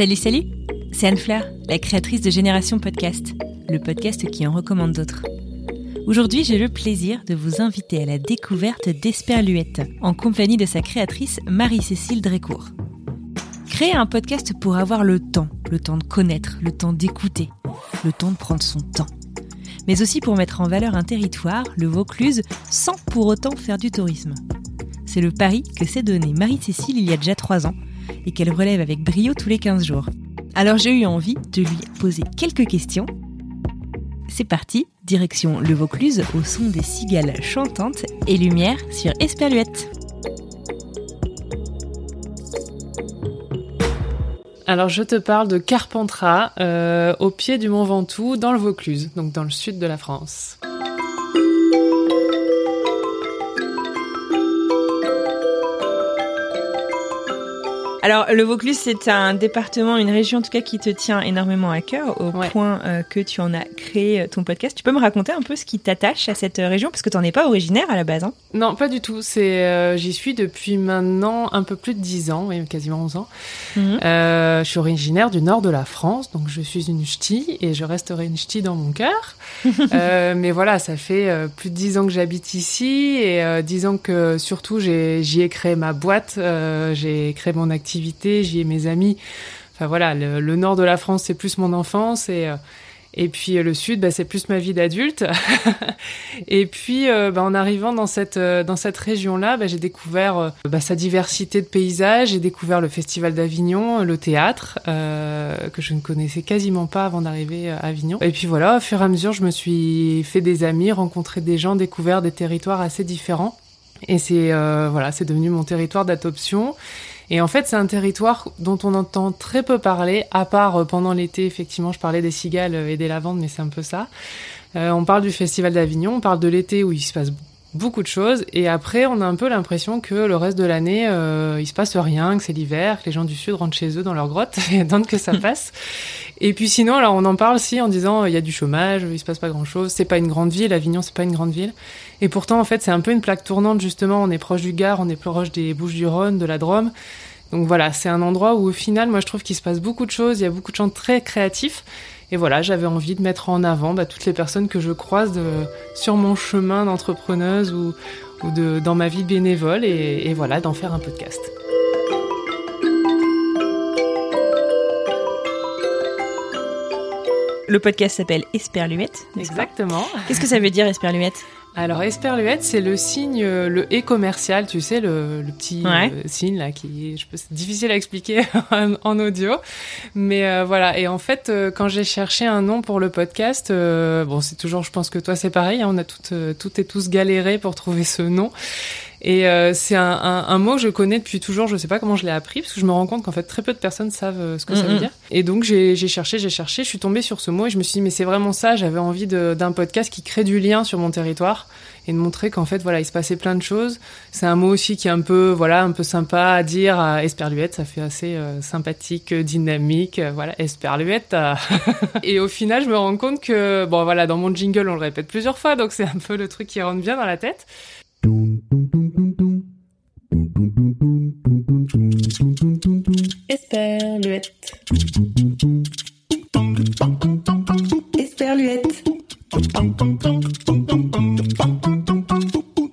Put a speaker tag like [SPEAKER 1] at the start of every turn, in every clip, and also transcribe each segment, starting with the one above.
[SPEAKER 1] Salut, salut C'est Anne Fleur, la créatrice de Génération Podcast, le podcast qui en recommande d'autres. Aujourd'hui, j'ai le plaisir de vous inviter à la découverte d'Esperluette, en compagnie de sa créatrice Marie-Cécile Drécourt. Créer un podcast pour avoir le temps, le temps de connaître, le temps d'écouter, le temps de prendre son temps. Mais aussi pour mettre en valeur un territoire, le Vaucluse, sans pour autant faire du tourisme. C'est le pari que s'est donné Marie-Cécile il y a déjà trois ans et qu'elle relève avec brio tous les 15 jours. Alors j'ai eu envie de lui poser quelques questions. C'est parti, direction le Vaucluse au son des cigales chantantes et lumière sur Esperluette.
[SPEAKER 2] Alors je te parle de Carpentras, euh, au pied du Mont Ventoux, dans le Vaucluse, donc dans le sud de la France.
[SPEAKER 1] Alors, le Vaucluse, c'est un département, une région en tout cas qui te tient énormément à cœur, au
[SPEAKER 2] Ouais.
[SPEAKER 1] point euh, que tu en as créé euh, ton podcast. Tu peux me raconter un peu ce qui t'attache à cette euh, région, parce que tu n'en es pas originaire à la base. Hein
[SPEAKER 2] Non, pas du tout. C'est, euh, j'y suis depuis maintenant un peu plus de 10 ans, oui, quasiment 11 ans.
[SPEAKER 1] Mhm.
[SPEAKER 2] Euh, je suis originaire du nord de la France, donc je suis une ch'ti et je resterai une ch'ti dans mon cœur. Mais voilà, ça fait plus de 10 ans que j'habite ici et euh, 10 ans que surtout j'y ai créé ma boîte, j'ai créé mon activité, j'y ai mes amis. Enfin voilà, le, nord de la France c'est plus mon enfance et euh, et puis euh, le sud, bah, c'est plus ma vie d'adulte. et puis, euh, bah, en arrivant dans cette dans cette région-là, bah, j'ai découvert sa diversité de paysages. J'ai découvert le Festival d'Avignon, le théâtre que je ne connaissais quasiment pas avant d'arriver à Avignon. Et puis voilà, au fur et à mesure, je me suis fait des amis, rencontré des gens, découvert des territoires assez différents. Et c'est voilà, c'est devenu mon territoire d'adoption. Et en fait, c'est un territoire dont on entend très peu parler, à part euh, pendant l'été, effectivement, je parlais des cigales et des lavandes, mais c'est un peu ça. Euh, on parle du Festival d'Avignon, on parle de l'été où il se passe beaucoup de choses, et après, on a un peu l'impression que le reste de l'année, euh, il se passe rien, que c'est l'hiver, que les gens du Sud rentrent chez eux dans leur grotte et attendent que ça passe. Et puis sinon, alors on en parle si en disant il y a du chômage, il se passe pas grand chose, c'est pas une grande ville, Avignon c'est pas une grande ville. Et pourtant en fait c'est un peu une plaque tournante justement, on est proche du Gard, on est proche des Bouches-du-Rhône, de la Drôme. Donc voilà, c'est un endroit où au final moi je trouve qu'il se passe beaucoup de choses, il y a beaucoup de gens très créatifs. Et voilà, j'avais envie de mettre en avant bah, toutes les personnes que je croise de, sur mon chemin d'entrepreneuse ou, de, dans ma vie bénévole et, et voilà, d'en faire un podcast.
[SPEAKER 1] Le podcast s'appelle Esperluette.
[SPEAKER 2] Exactement.
[SPEAKER 1] Qu'est-ce que ça veut dire Esperluette
[SPEAKER 2] Alors, esperluette, c'est le signe, euh, le et commercial, tu sais, le, le petit
[SPEAKER 1] Ouais.
[SPEAKER 2] euh, signe là qui, je peux, c'est difficile à expliquer en, en audio, mais euh, voilà. Et en fait, euh, quand j'ai cherché un nom pour le podcast, bon, c'est toujours, je pense que toi c'est pareil, hein, on a toutes, toutes et tous galéré pour trouver ce nom. Et euh, c'est un, un, un mot que je connais depuis toujours. Je sais pas comment je l'ai appris parce que je me rends compte qu'en fait très peu de personnes savent euh, ce que ça veut dire. Et donc j'ai cherché, j'ai cherché, je suis tombée sur ce mot et je me suis dit mais c'est vraiment ça. J'avais envie d'un podcast qui crée du lien sur mon territoire et de montrer qu'en fait voilà il se passait plein de choses. C'est un mot aussi qui est un peu voilà un peu sympa à dire à Esperluette. Ça fait assez euh, sympathique, euh, dynamique. euh, voilà Esperluette. euh. et au final je me rends compte que bon voilà dans mon jingle on le répète plusieurs fois donc c'est un peu le truc qui rentre bien dans la tête.
[SPEAKER 3] Esperluette. Esperluette.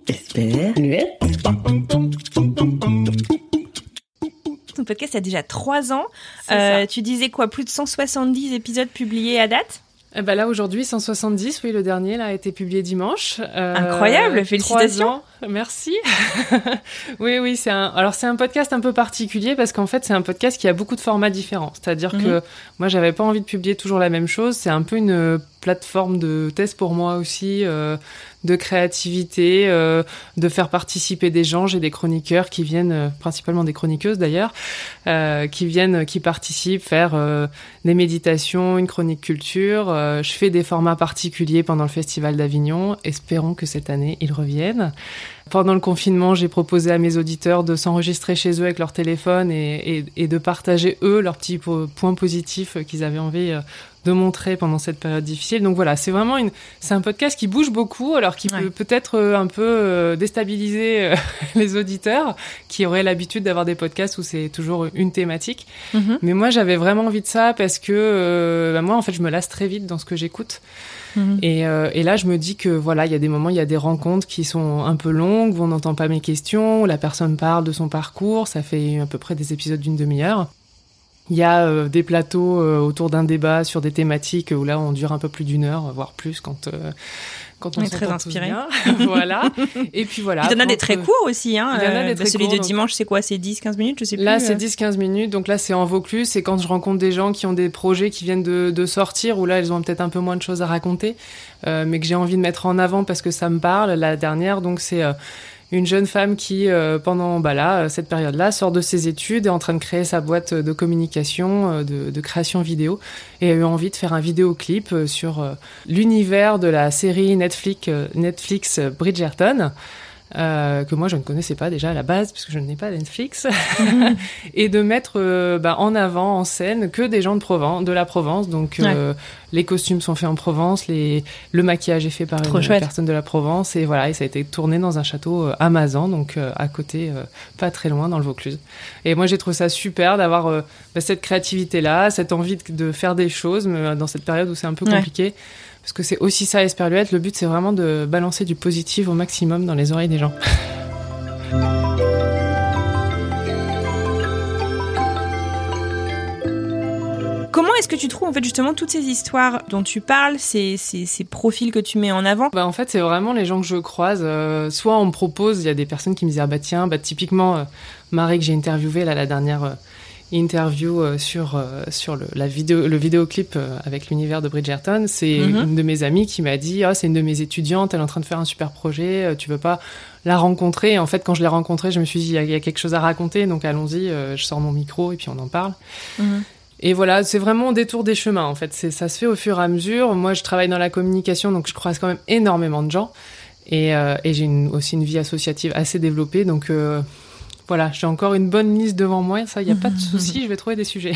[SPEAKER 3] Esperluette.
[SPEAKER 1] Ton podcast a déjà trois ans.
[SPEAKER 2] C'est
[SPEAKER 1] Euh, tu disais quoi? Plus de 170 épisodes publiés à date?
[SPEAKER 2] Eh ben là aujourd'hui 170, oui le dernier là a été publié dimanche.
[SPEAKER 1] Euh, Incroyable, félicitations.
[SPEAKER 2] Merci. oui oui c'est un alors c'est un podcast un peu particulier parce qu'en fait c'est un podcast qui a beaucoup de formats différents. C'est-à-dire que mhm. moi j'avais pas envie de publier toujours la même chose. C'est un peu une plateforme de test pour moi aussi, euh, de créativité, euh, de faire participer des gens. J'ai des chroniqueurs qui viennent, euh, principalement des chroniqueuses d'ailleurs, qui viennent, qui participent, faire des méditations, une chronique culture. je fais des formats particuliers pendant le Festival d'Avignon. Espérons que cette année ils reviennent. Pendant le confinement, j'ai proposé à mes auditeurs de s'enregistrer chez eux avec leur téléphone et, et de partager eux leurs petits points positifs qu'ils avaient envie de montrer pendant cette période difficile. Donc voilà, c'est vraiment une, c'est un podcast qui bouge beaucoup, alors qui peut peut-être euh, un peu euh, déstabiliser euh, les auditeurs qui auraient l'habitude d'avoir des podcasts où c'est toujours une thématique. Mhm. Mais moi, j'avais vraiment envie de ça parce que bah, moi, en fait, je me lasse très vite dans ce que j'écoute. Mhm. Et, et, là, je me dis que voilà, il y a des moments, il y a des rencontres qui sont un peu longues, où on n'entend pas mes questions, où la personne parle de son parcours, ça fait à peu près des épisodes d'une demi-heure. Il y a euh, des plateaux euh, autour d'un débat sur des thématiques où là on dure un peu plus d'une heure, voire plus quand euh, quand on,
[SPEAKER 1] est très inspiré.
[SPEAKER 2] voilà. Et puis voilà.
[SPEAKER 1] Il y en a des très courts aussi. Hein. Il y en a des bah, très celui de dimanche, c'est quoi C'est 10-15 minutes Je sais plus.
[SPEAKER 2] Là, c'est 10-15 minutes. Donc là, c'est en Vaucluse. C'est quand je rencontre des gens qui ont des projets qui viennent de, de sortir, où là, ils ont peut-être un peu moins de choses à raconter, mais que j'ai envie de mettre en avant parce que ça me parle. La dernière, donc, c'est une jeune femme qui, euh, pendant bah là, cette période-là, sort de ses études, est en train de créer sa boîte de communication, euh, de, création vidéo, et a eu envie de faire un vidéoclip euh, sur l'univers de la série Netflix, Netflix Bridgerton. Euh, que moi je ne connaissais pas déjà à la base puisque je n'ai pas Netflix. Et de mettre euh, bah, en avant en scène que des gens de Provence de la Provence. Donc euh, les costumes sont faits en Provence les le maquillage est fait par une personne de la Provence. Et voilà et ça a été tourné dans un château Amazon donc à côté pas très loin dans le Vaucluse. Et moi j'ai trouvé ça super d'avoir bah, cette créativité là cette envie de, faire des choses mais, dans cette période où c'est un peu compliqué parce que c'est aussi ça, Esperluette. Le but, c'est vraiment de balancer du positif au maximum dans les oreilles des gens.
[SPEAKER 1] Comment est-ce que tu trouves en fait justement toutes ces histoires dont tu parles, ces, ces, profils que tu mets en avant?
[SPEAKER 2] Bah, En fait, c'est vraiment les gens que je croise. Euh, soit on me propose, il y a des personnes qui me disent Ah bah tiens, bah, typiquement, euh, Marie que j'ai interviewée là, la dernière. Euh, interview euh, sur euh, sur le, la vidéo le vidéoclip euh, avec l'univers de Bridgerton, c'est mhm. une de mes amies qui m'a dit ah c'est une de mes étudiantes, elle est en train de faire un super projet, tu veux pas la rencontrer? Et en fait quand je l'ai rencontrée, je me suis dit il y, a quelque chose à raconter donc allons-y, je sors mon micro et puis on en parle. Mhm. Et voilà, c'est vraiment au détour des chemins en fait. C'est ça se fait au fur et à mesure. Moi, je travaille dans la communication, donc je croise quand même énormément de gens. Et, et j'ai aussi une vie associative assez développée, donc voilà, j'ai encore une bonne liste devant moi, ça, il n'y a pas de souci, je vais trouver des sujets.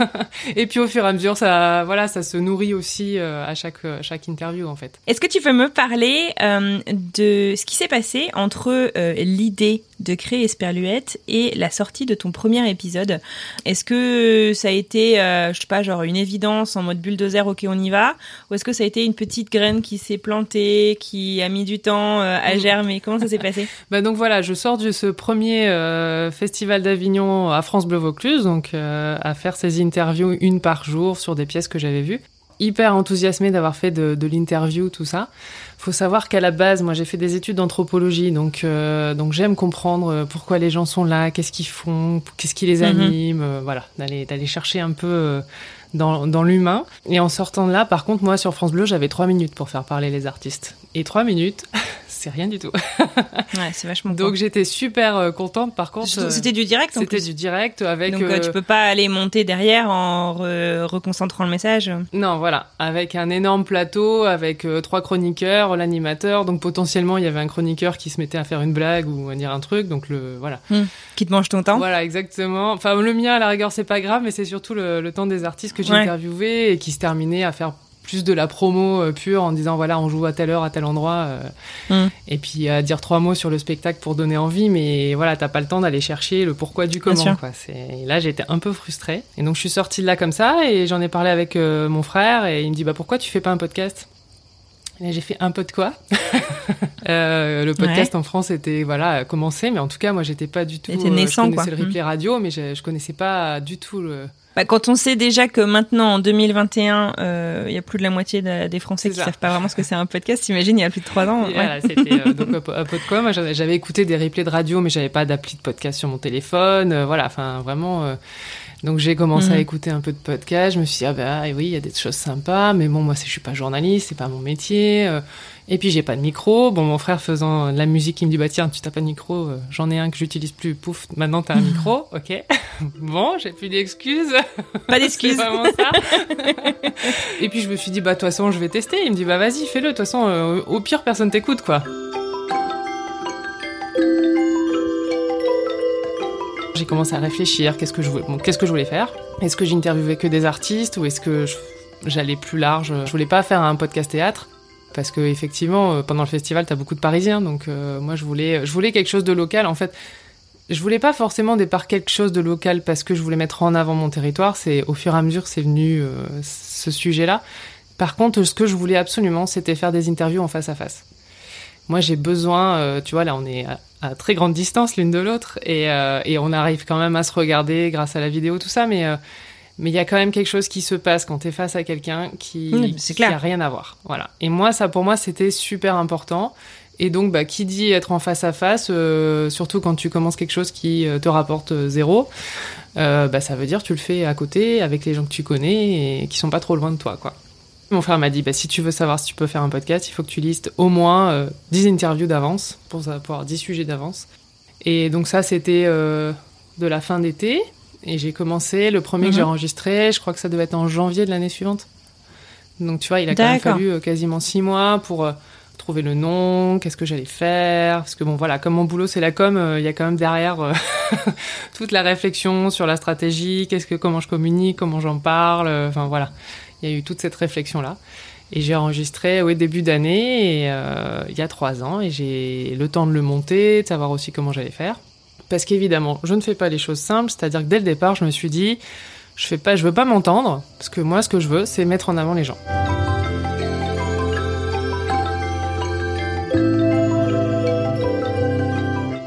[SPEAKER 2] et puis au fur et à mesure, ça, voilà, ça se nourrit aussi euh, à chaque, euh, chaque interview en fait.
[SPEAKER 1] Est-ce que tu peux me parler euh, de ce qui s'est passé entre l'idée de créer Esperluette et la sortie de ton premier épisode Est-ce que ça a été, je sais pas, genre une évidence en mode bulldozer, ok on y va? Ou est-ce que ça a été une petite graine qui s'est plantée, qui a mis du temps à mm. germer? Comment ça s'est passé?
[SPEAKER 2] Bah donc voilà, je sors de ce premier euh, Festival d'Avignon à France Bleu Vaucluse, donc euh, à faire ces interviews une par jour sur des pièces que j'avais vues. Hyper enthousiasmée d'avoir fait de, l'interview, tout ça. Faut savoir qu'à la base, moi, j'ai fait des études d'anthropologie, donc euh, donc j'aime comprendre pourquoi les gens sont là, qu'est-ce qu'ils font, qu'est-ce qui les mhm. anime, voilà, d'aller d'aller chercher un peu dans, dans l'humain. Et en sortant de là, par contre, moi, sur France Bleu, j'avais trois minutes pour faire parler les artistes. Et trois minutes, c'est rien du tout.
[SPEAKER 1] ouais, c'est vachement
[SPEAKER 2] Donc j'étais super euh, contente. Par contre,
[SPEAKER 1] c'était du direct.
[SPEAKER 2] C'était du direct avec.
[SPEAKER 1] Donc euh, tu peux pas aller monter derrière en reconcentrant le message.
[SPEAKER 2] Non, voilà, avec un énorme plateau, avec euh, trois chroniqueurs, l'animateur. Donc potentiellement il y avait un chroniqueur qui se mettait à faire une blague ou à dire un truc. Donc le voilà.
[SPEAKER 1] Hmm. Qui te mange ton temps.
[SPEAKER 2] Voilà, exactement. Enfin le mien à la rigueur c'est pas grave, mais c'est surtout le, temps des artistes que j'ai interviewés et qui se terminait à faire plus de la promo euh, pure en disant voilà on joue à telle heure à tel endroit euh, mm. et puis à dire trois mots sur le spectacle pour donner envie mais voilà t'as pas le temps d'aller chercher le pourquoi du comment quoi. Et là j'étais un peu frustrée. Et donc je suis sortie de là comme ça et j'en ai parlé avec euh, mon frère et il me dit bah pourquoi tu fais pas un podcast? J'ai fait un peu de quoi Euh, le podcast en France était voilà commencé, mais en tout cas moi j'étais pas du tout.
[SPEAKER 1] Était naissant,
[SPEAKER 2] je connaissais
[SPEAKER 1] quoi.
[SPEAKER 2] le replay radio, mais je, je connaissais pas du tout le.
[SPEAKER 1] Bah, quand on sait déjà que maintenant, en 2021, euh, il y a plus de la moitié de- des Français qui
[SPEAKER 2] ça.
[SPEAKER 1] savent pas vraiment ce que c'est un podcast, t'imagines, il y a plus de trois ans. Ouais.
[SPEAKER 2] voilà, c'était euh, donc un, peu de quoi. Moi, j'avais j'avais écouté des replays de radio, mais j'avais pas d'appli de podcast sur mon téléphone. euh, voilà, enfin vraiment. Donc j'ai commencé
[SPEAKER 1] Mhm.
[SPEAKER 2] à écouter un peu de podcast. Je me suis dit ah bah oui, il y a des choses sympas, mais bon moi c'est- je suis pas journaliste, c'est pas mon métier. euh, et puis j'ai pas de micro. Bon mon frère faisant de la musique, il me dit bah tiens tu t'as pas de micro, euh, j'en ai un que j'utilise plus. Pouf, maintenant t'as un micro, ok. bon, j'ai plus d'excuses.
[SPEAKER 1] Pas d'excuses.
[SPEAKER 2] et puis je me suis dit, bah de toute façon, je vais tester. Il me dit, bah vas-y, fais-le. De toute façon, euh, au pire, personne t'écoute, quoi. J'ai commencé à réfléchir, qu'est-ce que je voulais, faire? Est-ce que j'interviewais que des artistes ou est-ce que j'allais plus large? Je voulais pas faire un podcast théâtre parce que effectivement, euh, pendant le festival, t'as beaucoup de Parisiens, donc euh, moi je voulais, quelque chose de local. En fait, je voulais pas forcément départ quelque chose de local parce que je voulais mettre en avant mon territoire. C'est au fur et à mesure c'est venu euh, ce sujet-là. Par contre, ce que je voulais absolument, c'était faire des interviews en face à face. Moi, j'ai besoin, euh, tu vois, là, on est à, à très grande distance l'une de l'autre et, euh, et on arrive quand même à se regarder grâce à la vidéo, tout ça, mais euh, mais il y a quand même quelque chose qui se passe quand tu es face à quelqu'un qui
[SPEAKER 1] Oui, c'est
[SPEAKER 2] qui
[SPEAKER 1] clair.
[SPEAKER 2] a rien à voir. Voilà. Et moi, ça, pour moi, c'était super important. Et donc, bah, qui dit être en face à face, euh, surtout quand tu commences quelque chose qui te rapporte zéro, euh, bah, ça veut dire tu le fais à côté avec les gens que tu connais et qui sont pas trop loin de toi, quoi. Mon frère m'a dit, bah, si tu veux savoir si tu peux faire un podcast, il faut que tu listes au moins euh, 10 interviews d'avance pour savoir 10 sujets d'avance. Et donc ça, c'était euh, de la fin d'été. Et j'ai commencé, le premier que j'ai
[SPEAKER 1] Mhm.
[SPEAKER 2] enregistré, je crois que ça devait être en janvier de l'année suivante. Donc tu vois, il a quand même fallu euh, quasiment six mois pour euh, trouver le nom, qu'est-ce que j'allais faire. Parce que bon, voilà, comme mon boulot c'est la com, euh, il y a quand même derrière euh, toute la réflexion sur la stratégie, qu'est-ce que, comment je communique, comment j'en parle. euh, Enfin voilà, il y a eu toute cette réflexion-là. Et j'ai enregistré au début d'année, euh, il y a trois ans, et j'ai le temps de le monter, de savoir aussi comment j'allais faire. Parce qu'évidemment, je ne fais pas les choses simples, c'est-à-dire que dès le départ, je me suis dit, je fais pas, je veux pas m'entendre, parce que moi, ce que je veux, c'est mettre en avant les gens.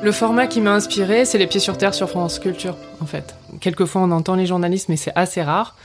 [SPEAKER 2] Le format qui m'a inspiré, c'est les pieds sur terre sur France Culture, en fait. Quelquefois, on entend les journalistes, mais c'est assez rare.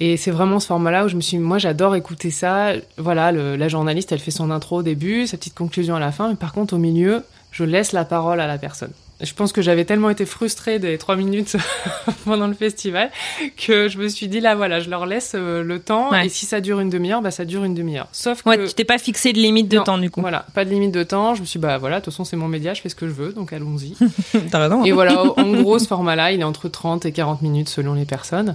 [SPEAKER 2] Et c'est vraiment ce format-là où je me suis dit, moi, j'adore écouter ça. Voilà, le- la journaliste, elle fait son intro au début, sa petite conclusion à la fin, mais par contre, au milieu, je laisse la parole à la personne. Je pense que j'avais tellement été frustrée des trois minutes pendant le festival que je me suis dit, là, voilà, je leur laisse euh, le temps.
[SPEAKER 1] Ouais.
[SPEAKER 2] Et si ça dure une demi-heure, bah, ça dure une demi-heure. Sauf que.
[SPEAKER 1] Ouais, tu t'es pas fixé de limite de temps, du coup.
[SPEAKER 2] Voilà, pas de limite de temps. Je me suis dit, bah voilà, de toute façon, c'est mon média, je fais ce que je veux, donc allons-y.
[SPEAKER 1] T'as raison.
[SPEAKER 2] Et voilà, en gros, ce format-là, il est entre 30 et 40 minutes selon les personnes.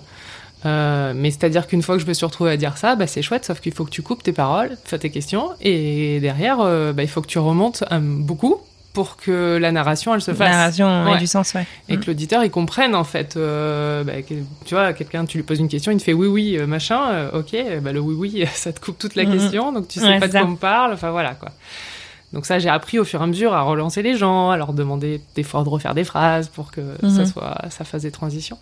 [SPEAKER 2] Euh, mais c'est-à-dire qu'une fois que je me suis retrouvée à dire ça, bah, c'est chouette, sauf qu'il faut que tu coupes tes paroles, fais tes questions, et derrière, euh, bah, il faut que tu remontes euh, beaucoup pour que la narration, elle se
[SPEAKER 1] La
[SPEAKER 2] fasse.
[SPEAKER 1] narration a
[SPEAKER 2] Ouais.
[SPEAKER 1] du sens, ouais.
[SPEAKER 2] Et que l'auditeur, il comprenne, en fait. euh, bah, tu vois, quelqu'un, tu lui poses une question, il te fait oui, oui, machin, ok, bah, le oui, oui, ça te coupe toute la
[SPEAKER 1] Mhm.
[SPEAKER 2] question, donc tu sais
[SPEAKER 1] Ouais,
[SPEAKER 2] pas de quoi on parle, enfin voilà, quoi. Donc ça, j'ai appris au fur et à mesure à relancer les gens, à leur demander des fois de refaire des phrases pour que ça
[SPEAKER 1] Mhm.
[SPEAKER 2] soit, ça fasse des transitions.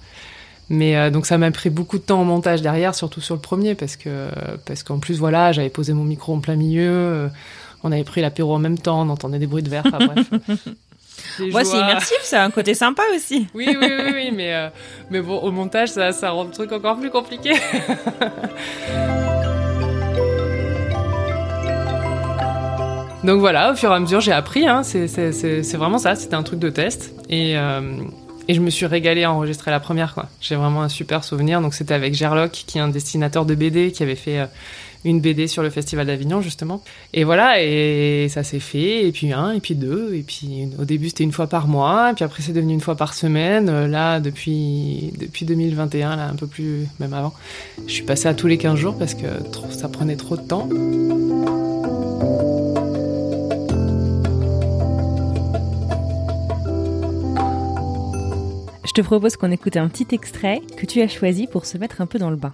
[SPEAKER 2] Mais euh, donc ça m'a pris beaucoup de temps en montage derrière, surtout sur le premier, parce que parce qu'en plus voilà, j'avais posé mon micro en plein milieu, euh, on avait pris l'apéro en même temps, on entendait des bruits de verre, enfin bref.
[SPEAKER 1] Ouais, c'est immersif, ça a un côté sympa aussi.
[SPEAKER 2] Oui, oui, oui, oui, mais, euh, mais bon, au montage, ça, ça rend le truc encore plus compliqué. Donc voilà, au fur et à mesure, j'ai appris. Hein, c'est vraiment ça, c'était un truc de test. Et, euh, et je me suis régalée à enregistrer la première. quoi. J'ai vraiment un super souvenir. Donc c'était avec Gerlock, qui est un dessinateur de BD, qui avait fait euh, une BD sur le Festival d'Avignon, justement. Et voilà, et ça s'est fait. Et puis un, et puis deux. Et puis au début, c'était une fois par mois. Et puis après, c'est devenu une fois par semaine. Euh, Là, depuis, depuis 2021, là, un peu plus, même avant, je suis passée à tous les 15 jours parce que ça prenait trop de temps.
[SPEAKER 1] Je te propose qu'on écoute un petit extrait que tu as choisi pour se mettre un peu dans le bain.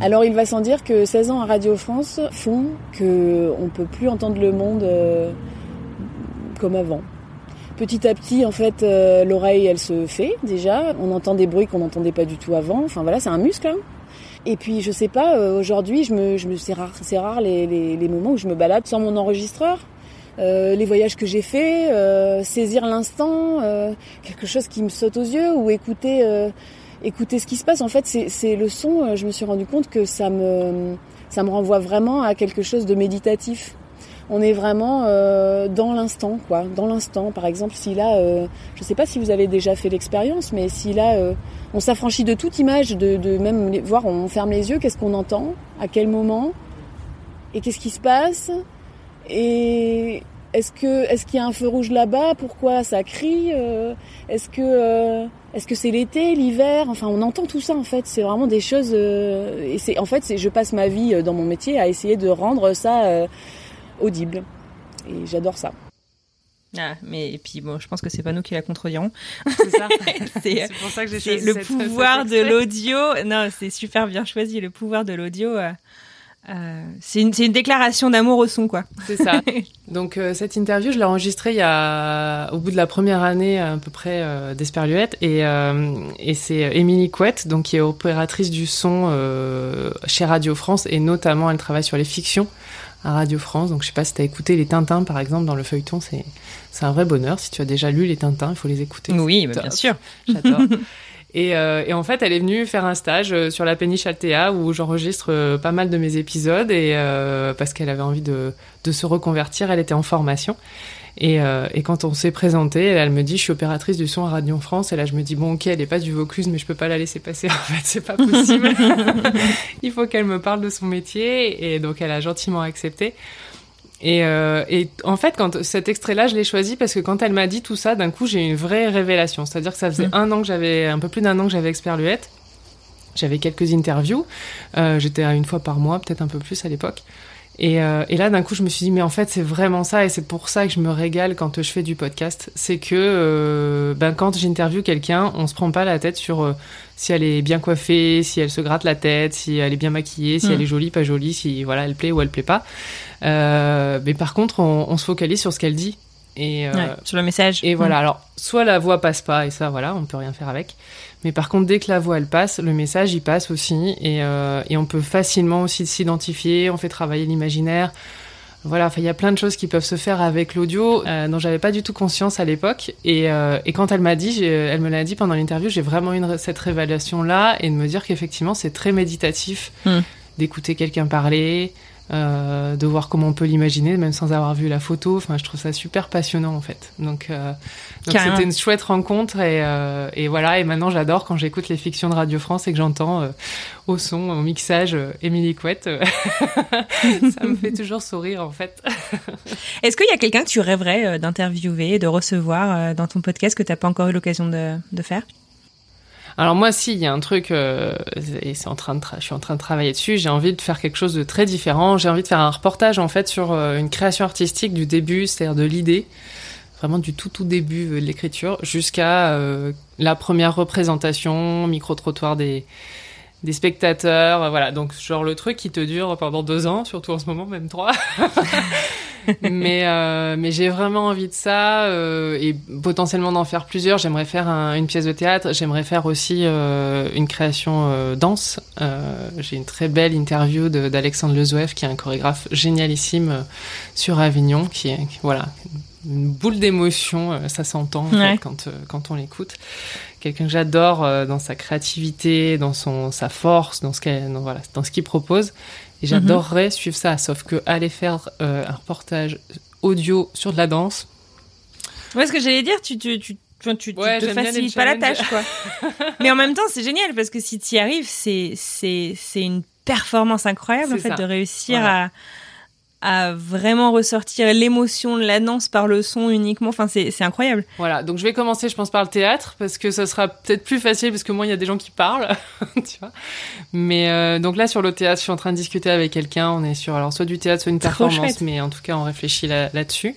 [SPEAKER 3] Alors il va sans dire que 16 ans à Radio France font que on peut plus entendre le monde euh, comme avant. Petit à petit, en fait, euh, l'oreille, elle se fait déjà. On entend des bruits qu'on n'entendait pas du tout avant. Enfin voilà, c'est un muscle. hein. Et puis je sais pas, euh, aujourd'hui, je me, je me, c'est rare, c'est rare les, les, les moments où je me balade sans mon enregistreur. Les voyages que j'ai faits, saisir l'instant, quelque chose qui me saute aux yeux ou écouter écouter ce qui se passe. En fait, c'est le son. Je me suis rendu compte que ça me ça me renvoie vraiment à quelque chose de méditatif on est vraiment euh, dans l'instant, quoi. Dans l'instant, par exemple, si là, euh, je ne sais pas si vous avez déjà fait l'expérience, mais si là, euh, on s'affranchit de toute image, de, de même voir, on ferme les yeux, qu'est-ce qu'on entend, à quel moment, et qu'est-ce qui se passe, et est-ce que est-ce qu'il y a un feu rouge là-bas, pourquoi ça crie, est-ce que est-ce que c'est l'été, l'hiver, enfin, on entend tout ça en fait. C'est vraiment des choses, et c'est en fait, c'est je passe ma vie dans mon métier à essayer de rendre ça audible. Et j'adore ça.
[SPEAKER 1] Ah, mais et puis bon, je pense que c'est pas nous qui la contredirons.
[SPEAKER 2] C'est ça. c'est pour ça que j'ai choisi
[SPEAKER 1] le pouvoir de l'audio. Non, c'est super bien choisi. Le pouvoir de l'audio. Euh, euh, c'est une, une, déclaration d'amour au son, quoi.
[SPEAKER 2] C'est ça. Donc euh, cette interview, je l'ai enregistrée il y a, au bout de la première année à peu près euh, d'Esperluette, et, et c'est Émilie Couette, donc qui est opératrice du son chez Radio France, et notamment elle travaille sur les fictions à Radio France. Donc je sais pas si tu as écouté les Tintins par exemple dans le feuilleton, c'est c'est un vrai bonheur. Si tu as déjà lu les Tintins, il faut les écouter.
[SPEAKER 1] Oui, bah, bien sûr.
[SPEAKER 2] J'adore. Et, euh, et, en fait, elle est venue faire un stage euh, sur la péniche Altea où j'enregistre euh, pas mal de mes épisodes et euh, parce qu'elle avait envie de, de, se reconvertir, elle était en formation. Et, euh, et quand on s'est présenté, elle me dit je suis opératrice du son à Radio France. Et là, je me dis bon ok, elle est pas du Vaucluse, mais je peux pas la laisser passer. En fait, c'est pas possible. Il faut qu'elle me parle de son métier. Et donc, elle a gentiment accepté. Et, euh, et, en fait, quand cet extrait-là, je l'ai choisi parce que quand elle m'a dit tout ça, d'un coup, j'ai eu une vraie révélation. C'est-à-dire que ça faisait mmh. un an que j'avais, un peu plus d'un an que j'avais Experluette. J'avais quelques interviews. Euh, J'étais à une fois par mois, peut-être un peu plus à l'époque. Et, euh, et, là, d'un coup, je me suis dit, mais en fait, c'est vraiment ça, et c'est pour ça que je me régale quand je fais du podcast. C'est que, euh, ben, quand j'interviewe quelqu'un, on se prend pas la tête sur euh, si elle est bien coiffée, si elle se gratte la tête, si elle est bien maquillée, si mm. elle est jolie, pas jolie, si voilà, elle plaît ou elle plaît pas. Euh, mais par contre, on, on, se focalise sur ce qu'elle dit. Et,
[SPEAKER 1] ouais, sur le message.
[SPEAKER 2] Et voilà, mm. alors, soit la voix passe pas, et ça, voilà, on peut rien faire avec. Mais par contre, dès que la voix elle passe, le message il passe aussi, et, euh, et on peut facilement aussi s'identifier. On fait travailler l'imaginaire. Voilà, il y a plein de choses qui peuvent se faire avec l'audio euh, dont j'avais pas du tout conscience à l'époque. Et, euh, et, quand elle m'a dit, elle me l'a dit pendant l'interview, j'ai vraiment eu cette révélation là et de me dire qu'effectivement c'est très méditatif mm. d'écouter quelqu'un parler, euh, de voir comment on peut l'imaginer, même sans avoir vu la photo. Enfin, je trouve ça super passionnant en fait. Donc, euh, donc c'était une chouette rencontre et, euh, et voilà. Et maintenant, j'adore quand j'écoute les fictions de Radio France et que j'entends au son, au mixage, Émilie Couette. ça me fait toujours sourire en fait.
[SPEAKER 1] Est-ce qu'il y a quelqu'un que tu rêverais d'interviewer, de recevoir dans ton podcast que tu n'as pas encore eu l'occasion de, de faire?
[SPEAKER 2] Alors moi, si, il y a un truc, euh, et c'est en train de, je suis en train de travailler dessus. J'ai envie de faire quelque chose de très différent. J'ai envie de faire un reportage en fait sur euh, une création artistique du début, c'est-à-dire de l'idée, vraiment du tout tout début de l'écriture, jusqu'à euh, la première représentation, micro trottoir des des spectateurs, voilà. Donc genre le truc qui te dure pendant deux ans, surtout en ce moment, même trois. mais euh, mais j'ai vraiment envie de ça euh, et potentiellement d'en faire plusieurs. J'aimerais faire un, une pièce de théâtre. J'aimerais faire aussi euh, une création euh, danse. Euh, j'ai une très belle interview d'Alexandre Lezouef, qui est un chorégraphe génialissime sur Avignon, qui est qui, voilà une boule d'émotion. ça s'entend ouais. quand quand on l'écoute. Quelqu'un que j'adore dans sa créativité, dans son sa force, dans ce qu'elle voilà dans ce qu'il propose. Et j'adorerais mm -hmm. suivre ça, sauf que aller faire euh, un reportage audio sur de la danse.
[SPEAKER 1] Ouais, ce que j'allais dire, tu, tu, tu, tu, ouais, te facilites pas la tâche, quoi. Mais en même temps, c'est génial parce que si tu y arrives, c'est, c'est, c'est une performance incroyable, en fait, ça. de réussir voilà. à à vraiment ressortir l'émotion de la danse par le son uniquement. Enfin, c'est incroyable.
[SPEAKER 2] Voilà, donc je vais commencer, je pense, par le théâtre, parce que ça sera peut-être plus facile, parce que moi, il y a des gens qui parlent, tu vois. Mais euh, donc là, sur le théâtre, je suis en train de discuter avec quelqu'un, on est sur, alors, soit du théâtre, soit une performance, mais en tout cas, on réfléchit là-dessus. Là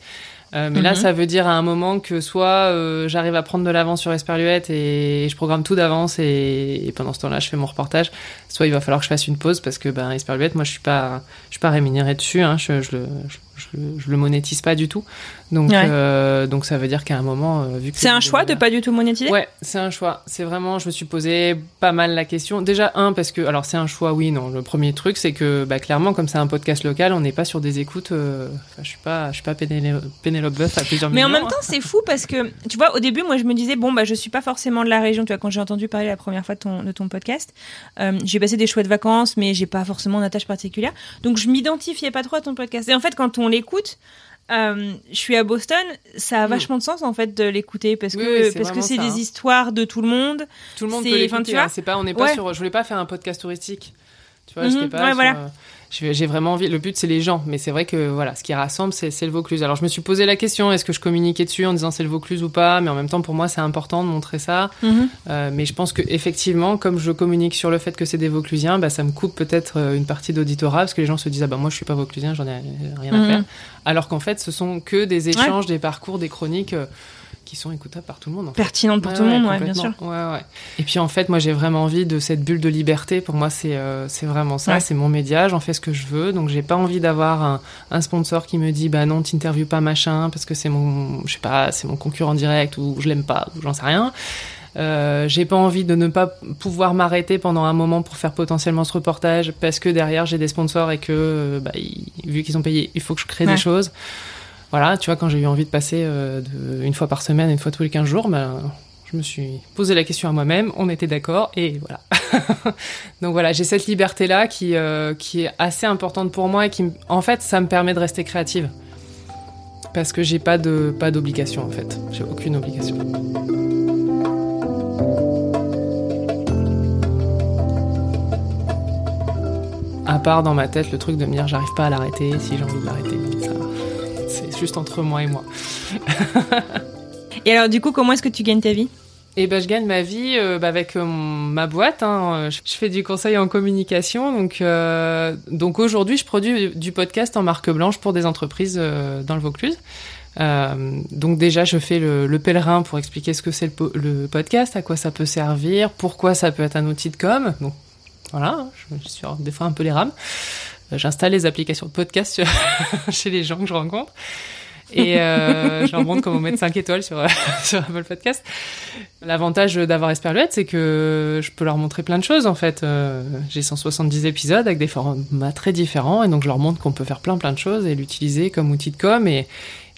[SPEAKER 2] euh, mais mm -hmm. là, ça veut dire à un moment que soit euh, j'arrive à prendre de l'avance sur Esperluette et, et je programme tout d'avance et, et, pendant ce temps-là, je fais mon reportage. Soit il va falloir que je fasse une pause parce que ben Esperluette, moi, je suis pas, je suis pas rémunérée dessus. Hein, je, je, le, je, je, je le monétise pas du tout. Donc,
[SPEAKER 1] Ouais.
[SPEAKER 2] euh, donc ça veut dire qu'à un moment, euh, vu que
[SPEAKER 1] C'est un choix de pas du tout monétiser?
[SPEAKER 2] Ouais, c'est un choix. C'est vraiment, je me suis posé pas mal la question. Déjà, un, parce que, alors c'est un choix, oui, non. Le premier truc, c'est que, bah, clairement, comme c'est un podcast local, on n'est pas sur des écoutes. euh, je suis pas, je suis pas Pénélope, Pénélope Boeuf à plusieurs
[SPEAKER 1] Mais en même
[SPEAKER 2] hein.
[SPEAKER 1] temps, c'est fou parce que, tu vois, au début, moi, je me disais, bon, bah, je suis pas forcément de la région. Tu vois, quand j'ai entendu parler la première fois de ton, de ton podcast, euh, j'ai passé des chouettes vacances, mais j'ai pas forcément d'attache particulière. Donc, je m'identifiais pas trop à ton podcast. Et en fait, quand on l'écoute, euh, je suis à Boston, ça a
[SPEAKER 2] Mm.
[SPEAKER 1] vachement de sens en fait de l'écouter parce
[SPEAKER 2] Oui,
[SPEAKER 1] que
[SPEAKER 2] oui,
[SPEAKER 1] parce que c'est des
[SPEAKER 2] hein.
[SPEAKER 1] histoires de tout le monde.
[SPEAKER 2] Tout le monde
[SPEAKER 1] c'est-
[SPEAKER 2] peut l'écouter. hein. C'est pas, on n'est pas
[SPEAKER 1] Ouais.
[SPEAKER 2] sur. Je voulais pas faire un podcast touristique. Tu vois,
[SPEAKER 1] Mhm,
[SPEAKER 2] j'étais pas.
[SPEAKER 1] ouais,
[SPEAKER 2] sur,
[SPEAKER 1] voilà.
[SPEAKER 2] J'ai vraiment envie. Le but, c'est les gens. Mais c'est vrai que voilà, ce qui rassemble, c'est le Vaucluse. Alors, je me suis posé la question est-ce que je communiquais dessus en disant c'est le Vaucluse ou pas? Mais en même temps, pour moi, c'est important de montrer ça. Euh, mais je pense que effectivement, comme je communique sur le fait que c'est des Vauclusiens, bah, ça me coupe peut-être euh, une partie d'auditorat parce que les gens se disent ah bah moi je suis pas Vauclusien, j'en ai rien à
[SPEAKER 1] Mhm.
[SPEAKER 2] faire. Alors qu'en fait, ce sont que des échanges, des parcours, des chroniques euh, qui sont écoutables par tout le monde. En fait.
[SPEAKER 1] Pertinente pour
[SPEAKER 2] Ouais,
[SPEAKER 1] tout le
[SPEAKER 2] ouais,
[SPEAKER 1] monde, ouais, bien sûr.
[SPEAKER 2] Et puis en fait, moi j'ai vraiment envie de cette bulle de liberté. Pour moi, c'est euh, c'est vraiment ça. C'est mon média. J'en fais ce que je veux. Donc j'ai pas envie d'avoir un, un sponsor qui me dit bah non, t'interviews pas machin parce que c'est mon, je sais pas, c'est mon concurrent direct ou je l'aime pas ou j'en sais rien. Euh, j'ai pas envie de ne pas pouvoir m'arrêter pendant un moment pour faire potentiellement ce reportage parce que derrière j'ai des sponsors et que euh, bah, ils- vu qu'ils ont payé, il faut que je crée des choses. Voilà, tu vois, quand j'ai eu envie de passer euh, une fois par semaine, une fois tous les 15 jours, ben, je me suis posé la question à moi-même, on était d'accord, et voilà. Donc voilà, j'ai cette liberté-là qui, euh, qui est assez importante pour moi et qui, en fait, ça me permet de rester créative. Parce que j'ai pas de pas d'obligation, en fait. J'ai aucune obligation. À part dans ma tête le truc de me dire j'arrive pas à l'arrêter, si j'ai envie de l'arrêter, c'est juste entre moi et moi.
[SPEAKER 1] Et alors, du coup, comment est-ce que tu gagnes ta vie
[SPEAKER 2] Et ben, je gagne ma vie euh, bah, avec euh, ma boîte. hein. Je, je fais du conseil en communication. Donc, euh, donc aujourd'hui, je produis du podcast en marque blanche pour des entreprises dans le Vaucluse. Donc déjà, je fais le, le pèlerin pour expliquer ce que c'est le, po- le podcast, à quoi ça peut servir, pourquoi ça peut être un outil de com. Donc voilà, je, je suis des fois un peu les rames. J'installe les applications de podcast chez les gens que je rencontre. Et euh, je leur montre comment mettre 5 étoiles sur, sur Apple Podcast. L'avantage d'avoir Esperluette, c'est que je peux leur montrer plein de choses en fait. Euh, J'ai 170 épisodes avec des formats très différents et donc je leur montre qu'on peut faire plein plein de choses et l'utiliser comme outil de com. Et,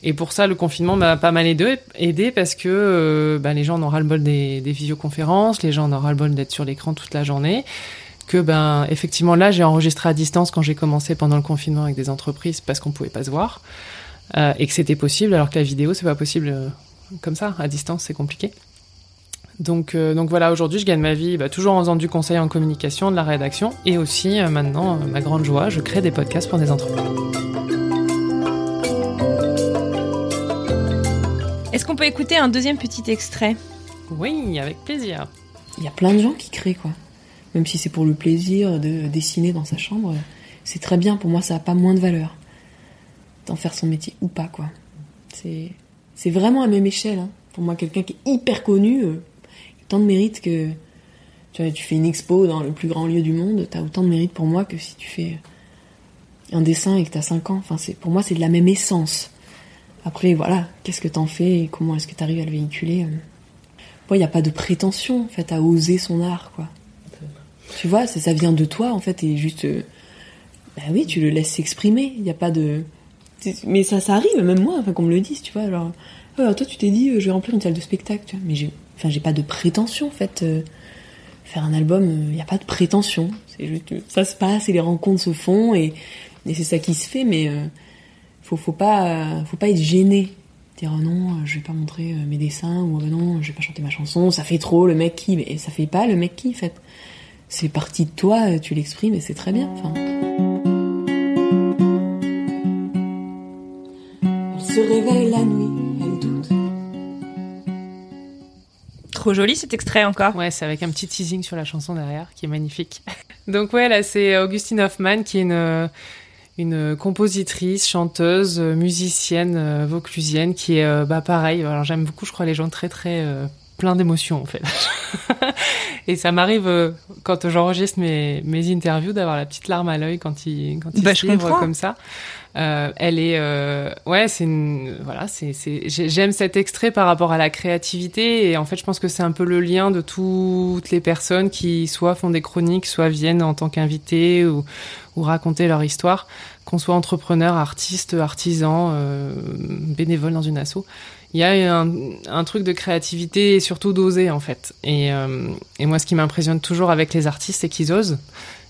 [SPEAKER 2] et pour ça, le confinement m'a pas mal aidé, parce que euh, bah, les gens en ont ras-le-bol des, des visioconférences, les gens en ont ras-le-bol d'être sur l'écran toute la journée. Que ben effectivement là, j'ai enregistré à distance quand j'ai commencé pendant le confinement avec des entreprises parce qu'on pouvait pas se voir. Euh, et que c'était possible alors que la vidéo c'est pas possible euh, comme ça à distance c'est compliqué donc euh, donc voilà aujourd'hui je gagne ma vie bah, toujours en faisant du conseil en communication de la rédaction et aussi euh, maintenant euh, ma grande joie je crée des podcasts pour des entreprises
[SPEAKER 1] Est-ce qu'on peut écouter un deuxième petit extrait?
[SPEAKER 2] Oui avec plaisir
[SPEAKER 4] Il y a plein de gens qui créent, quoi. Même si c'est pour le plaisir de dessiner dans sa chambre, c'est très bien. Pour moi, ça n'a pas moins de valeur d'en faire son métier ou pas, quoi. C'est, c'est vraiment à même échelle. hein. Pour moi, quelqu'un qui est hyper connu, euh, a autant de mérite que. Tu tu fais une expo dans le plus grand lieu du monde, t'as autant de mérite pour moi que si tu fais un dessin et que t'as 5 ans. Enfin, c'est, pour moi, c'est de la même essence. Après, voilà, qu'est-ce que t'en fais et comment est-ce que t'arrives à le véhiculer euh. Il n'y a pas de prétention, en fait, à oser son art, quoi. Tu vois, ça, vient de toi, en fait, et juste... euh, bah oui, tu le laisses s'exprimer, il n'y a pas de... Mais ça, ça arrive, même moi, enfin, qu'on me le dise, tu vois, alors... Toi, tu t'es dit, euh, je vais remplir une salle de spectacle, tu vois, mais j'ai... Enfin, j'ai pas de prétention, en fait. euh, faire un album, il n'y a pas de prétention. C'est juste... Ça se passe, et les rencontres se font, et, c'est ça qui se fait, mais... faut, faut pas, faut pas être gêné. Dire oh non, je vais pas montrer mes dessins ou non, je vais pas chanter ma chanson, ça fait trop le mec qui, mais ça fait pas le mec qui en fait. C'est parti de toi, euh, tu l'exprimes et c'est très bien. Enfin. Elle se réveille la nuit, elle doute.
[SPEAKER 1] Trop joli cet extrait encore.
[SPEAKER 2] Ouais, c'est avec un petit teasing sur la chanson derrière qui est magnifique. Donc ouais, là c'est Augustine Hoffman qui est une une compositrice, chanteuse, euh, musicienne euh, vauclusienne qui est euh, bah pareil. Alors j'aime beaucoup, je crois les gens très très euh, plein d'émotions en fait. et ça m'arrive euh, quand j'enregistre mes, mes interviews d'avoir la petite larme à l'œil quand il quand il
[SPEAKER 1] Bah, je
[SPEAKER 2] comme ça. Euh, elle est euh, ouais c'est voilà c'est c'est j'ai- j'aime cet extrait par rapport à la créativité et en fait je pense que c'est un peu le lien de toutes les personnes qui soit font des chroniques soit viennent en tant qu'invités ou ou raconter leur histoire qu'on soit entrepreneur artiste artisan bénévole dans une asso il y a un, un truc de créativité et surtout d'oser en fait et euh, et moi ce qui m'impressionne toujours avec les artistes c'est qu'ils osent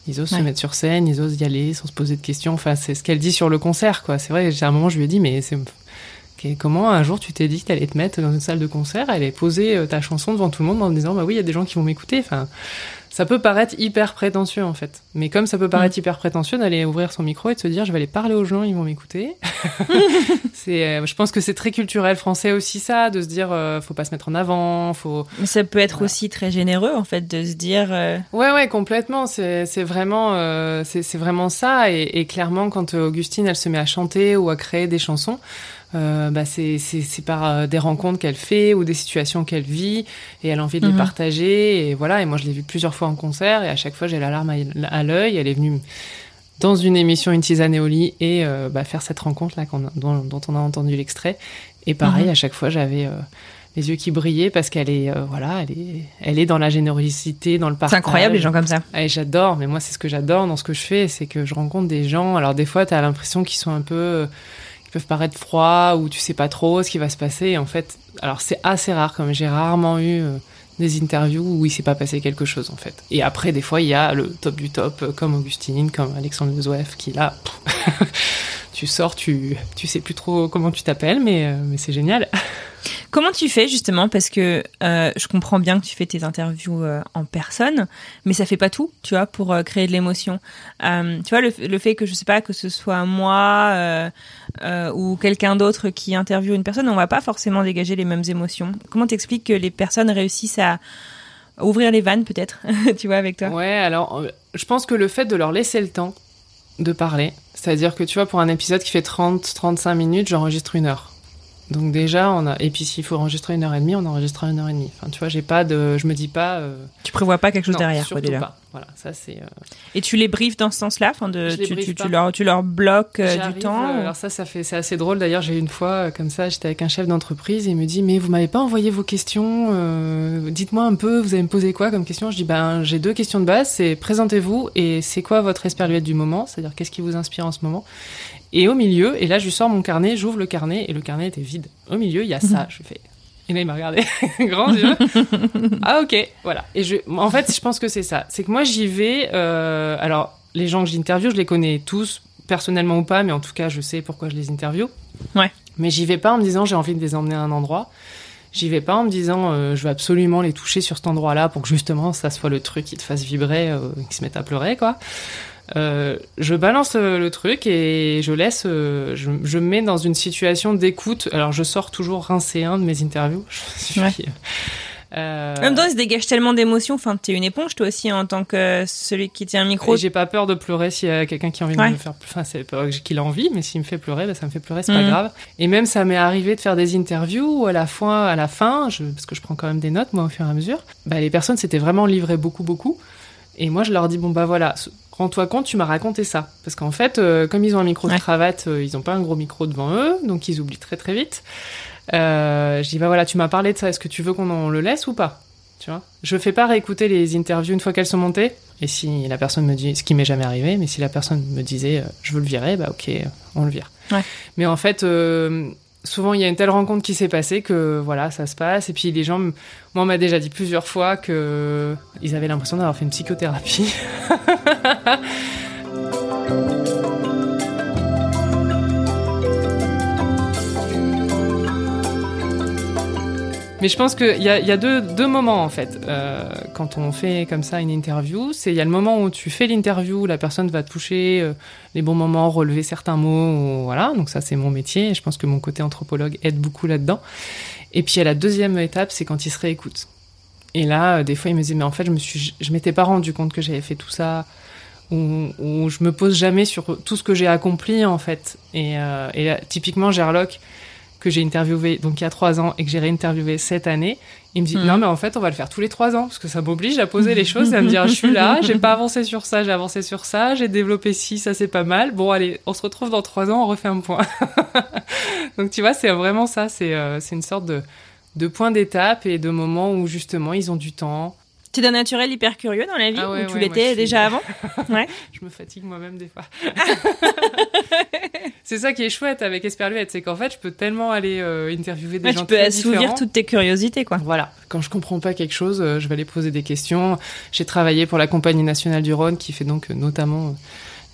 [SPEAKER 2] ils osent
[SPEAKER 1] Ouais.
[SPEAKER 2] se mettre sur scène, ils osent y aller sans se poser de questions. Enfin, c'est ce qu'elle dit sur le concert, quoi. C'est vrai, à un moment, je lui ai dit, mais c'est comment un jour tu t'es dit que t'allais te mettre dans une salle de concert, elle est posée euh, ta chanson devant tout le monde en disant, bah oui, il y a des gens qui vont m'écouter. Enfin, ça peut paraître hyper prétentieux en fait. Mais comme ça peut paraître hyper prétentieux d'aller ouvrir son micro et de se dire, je vais aller parler aux gens, ils vont m'écouter. c'est, euh, je pense que c'est très culturel français aussi ça, de se dire, euh, faut pas se mettre en avant, faut
[SPEAKER 1] Mais ça peut être
[SPEAKER 2] Voilà.
[SPEAKER 1] aussi très généreux, en fait, de se dire. euh,
[SPEAKER 2] Ouais, ouais, complètement. C'est, c'est vraiment, euh, c'est, c'est vraiment ça. Et, et clairement, quand euh, Augustine, elle se met à chanter ou à créer des chansons, euh, bah c'est, par euh, des rencontres qu'elle fait ou des situations qu'elle vit et elle a envie de les
[SPEAKER 1] Mhm.
[SPEAKER 2] partager. Et voilà. Et moi, je l'ai vue plusieurs fois en concert et à chaque fois, j'ai la larme à, l'œil. Elle est venue dans une émission Une tisane et au lit et euh, bah, faire cette rencontre là dont, dont on a entendu l'extrait. Et pareil,
[SPEAKER 1] Mhm.
[SPEAKER 2] à chaque fois, j'avais euh, les yeux qui brillaient parce qu'elle est, euh, voilà, elle est, elle est dans la générosité, dans le partage.
[SPEAKER 1] C'est incroyable, les gens comme ça.
[SPEAKER 2] Et j'adore, mais moi, c'est ce que j'adore dans ce que je fais, c'est que je rencontre des gens. Alors, des fois, tu as l'impression qu'ils sont un peu. Peuvent paraître froids ou tu sais pas trop ce qui va se passer. En fait, alors, c'est assez rare, comme j'ai rarement eu euh, des interviews où il s'est pas passé quelque chose, en fait. Et après, des fois, il y a le top du top, euh, comme Augustine, comme Alexandre Zouef, qui là. tu sors, tu, tu sais plus trop comment tu t'appelles, mais, euh, mais c'est génial.
[SPEAKER 1] Comment tu fais justement Parce que euh, je comprends bien que tu fais tes interviews euh, en personne, mais ça fait pas tout, tu vois, pour euh, créer de l'émotion. Tu vois, le, le fait que je sais pas que ce soit moi ou quelqu'un d'autre qui interviewe une personne, on va pas forcément dégager les mêmes émotions. Comment t'expliques que les personnes réussissent à ouvrir les vannes peut-être, tu vois, avec toi?
[SPEAKER 2] Ouais, alors je pense que le fait de leur laisser le temps de parler, c'est-à-dire que tu vois, pour un épisode qui fait 30-35 minutes, j'enregistre une heure. Donc déjà, on a. Et puis s'il faut enregistrer une heure et demie, on enregistre une heure et demie. Enfin, tu vois, j'ai pas de. Je me dis pas. euh,
[SPEAKER 1] Tu prévois pas quelque chose
[SPEAKER 2] non,
[SPEAKER 1] derrière, quoi, déjà.
[SPEAKER 2] pas. Voilà, ça c'est. euh,
[SPEAKER 1] Et tu les briefes dans ce sens-là, enfin de, tu, tu, leur, tu leur bloques euh, du temps.
[SPEAKER 2] alors ça, ça fait, c'est assez drôle. D'ailleurs, j'ai eu une fois comme ça, j'étais avec un chef d'entreprise et il me dit mais vous m'avez pas envoyé vos questions. Dites-moi un peu, vous allez me poser quoi comme question? Je dis ben j'ai deux questions de base. C'est présentez-vous et c'est quoi votre esperluette du moment? C'est-à-dire qu'est-ce qui vous inspire en ce moment? Et au milieu, et là je lui sors mon carnet, j'ouvre le carnet et le carnet était vide. Au milieu, il y a ça. Je fais. Et là, il m'a regardé, grand yeux. ah, ok, voilà. Et je, en fait, je pense que c'est ça. C'est que moi, j'y vais. euh, alors, les gens que j'interviewe, je les connais tous, personnellement ou pas, mais en tout cas, je sais pourquoi je les interviewe.
[SPEAKER 1] Ouais.
[SPEAKER 2] Mais j'y vais pas en me disant j'ai envie de les emmener à un endroit. J'y vais pas en me disant euh, je veux absolument les toucher sur cet endroit-là pour que justement ça soit le truc qui te fasse vibrer, euh, qui se mette à pleurer, quoi. Euh, je balance euh, le truc et je laisse, euh, je, je me mets dans une situation d'écoute. Alors je sors toujours rincé un de mes interviews. Je suis,
[SPEAKER 1] Ouais.
[SPEAKER 2] euh,
[SPEAKER 1] En même temps, il se dégage tellement d'émotions. Enfin, t'es une éponge, toi aussi, en tant que celui qui tient un micro.
[SPEAKER 2] et j'ai pas peur de pleurer s'il y a quelqu'un qui a envie
[SPEAKER 1] Ouais.
[SPEAKER 2] de me faire enfin c'est pas qu'il a envie mais s'il me fait pleurer bah, ça me fait pleurer c'est pas
[SPEAKER 1] Mhm.
[SPEAKER 2] grave et même ça m'est arrivé de faire des interviews où à la fin à la fin je, parce que je prends quand même des notes moi au fur et à mesure bah les personnes s'étaient vraiment livrées beaucoup beaucoup et moi je leur dis bon bah voilà rends-toi compte tu m'as raconté ça. Parce qu'en fait euh, comme ils ont un micro de cravate euh, ils ont pas un gros micro devant eux donc ils oublient très très vite. Euh, je dis bah voilà tu m'as parlé de ça. Est-ce que tu veux qu'on en le laisse ou pas? Tu vois? Je fais pas réécouter les interviews une fois qu'elles sont montées. Et si la personne me dit ce qui m'est jamais arrivé mais si la personne me disait euh, je veux le virer bah ok on le vire.
[SPEAKER 1] Ouais.
[SPEAKER 2] mais en fait souvent il y a une telle rencontre qui s'est passée que voilà ça se passe. Et puis les gens moi on m'a déjà dit plusieurs fois que ils avaient l'impression d'avoir fait une psychothérapie Mais je pense qu'il y a, deux, moments en fait euh, quand on fait comme ça une interview. C'est il y a le moment où tu fais l'interview, la personne va toucher euh, les bons moments, relever certains mots, voilà. Donc ça c'est mon métier. Je pense que mon côté anthropologue aide beaucoup là-dedans. Et puis a la deuxième étape, c'est quand il se réécoute. Et là, euh, des fois, il me disait mais en fait je me suis, je m'étais pas rendu compte que j'avais fait tout ça. Ou, ou je me pose jamais sur tout ce que j'ai accompli en fait. Et, et là, typiquement Gerlock que j'ai interviewé donc il y a trois ans et que j'ai réinterviewé cette année, il me dit
[SPEAKER 1] Mhm.
[SPEAKER 2] non mais en fait on va le faire tous les trois ans parce que ça m'oblige à poser les choses et à me dire je suis là, j'ai pas avancé sur ça, j'ai avancé sur ça, j'ai développé ci, ça c'est pas mal. Bon allez, on se retrouve dans trois ans, on refait un point. donc tu vois c'est vraiment ça, c'est euh, c'est une sorte de de point d'étape et de moment où justement ils ont du temps.
[SPEAKER 1] Tu es d'un naturel hyper curieux dans la vie
[SPEAKER 2] Ah ouais,
[SPEAKER 1] ou tu
[SPEAKER 2] ouais,
[SPEAKER 1] l'étais
[SPEAKER 2] suis-
[SPEAKER 1] déjà avant Ouais.
[SPEAKER 2] Je me fatigue moi-même des fois. c'est ça qui est chouette avec Esperluette, c'est qu'en fait je peux tellement aller euh, interviewer des
[SPEAKER 1] Ouais,
[SPEAKER 2] gens
[SPEAKER 1] tu peux
[SPEAKER 2] très
[SPEAKER 1] assouvir
[SPEAKER 2] différents.
[SPEAKER 1] toutes tes curiosités, quoi.
[SPEAKER 2] Voilà, quand je comprends pas quelque chose, euh, je vais aller poser des questions. J'ai travaillé pour la Compagnie nationale du Rhône, qui fait donc euh, notamment,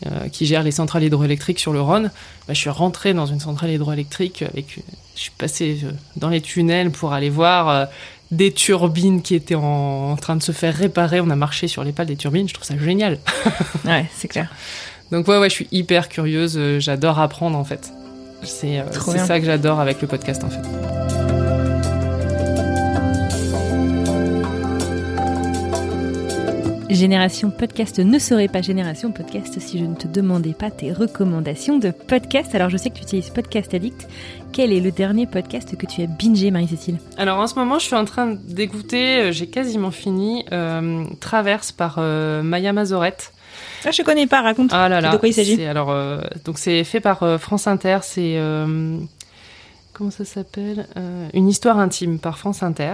[SPEAKER 2] euh, qui gère les centrales hydroélectriques sur le Rhône. Bah, je suis rentrée dans une centrale hydroélectrique avec, je suis passée dans les tunnels pour aller voir des turbines qui étaient en, en train de se faire réparer. On a marché sur les pales des turbines. Je trouve ça génial.
[SPEAKER 1] Ouais, c'est clair.
[SPEAKER 2] Donc ouais, ouais, je suis hyper curieuse. euh, J'adore apprendre en fait. C'est euh, ça que j'adore avec le podcast en fait.
[SPEAKER 1] Génération Podcast ne serait pas Génération Podcast si je ne te demandais pas tes recommandations de podcast. Alors je sais que tu utilises Podcast Addict. Quel est le dernier podcast que tu as bingé, Marie-Cécile
[SPEAKER 2] Alors en ce moment, je suis en train d'écouter, euh, j'ai quasiment fini, euh, Traverse par euh, Maya Mazorette.
[SPEAKER 1] Ah, je connais pas, raconte.
[SPEAKER 2] Ah là là.
[SPEAKER 1] De quoi il s'agit
[SPEAKER 2] c'est- Alors, euh, donc c'est fait par euh, France Inter, c'est... euh, comment ça s'appelle Euh, Une histoire intime par France Inter.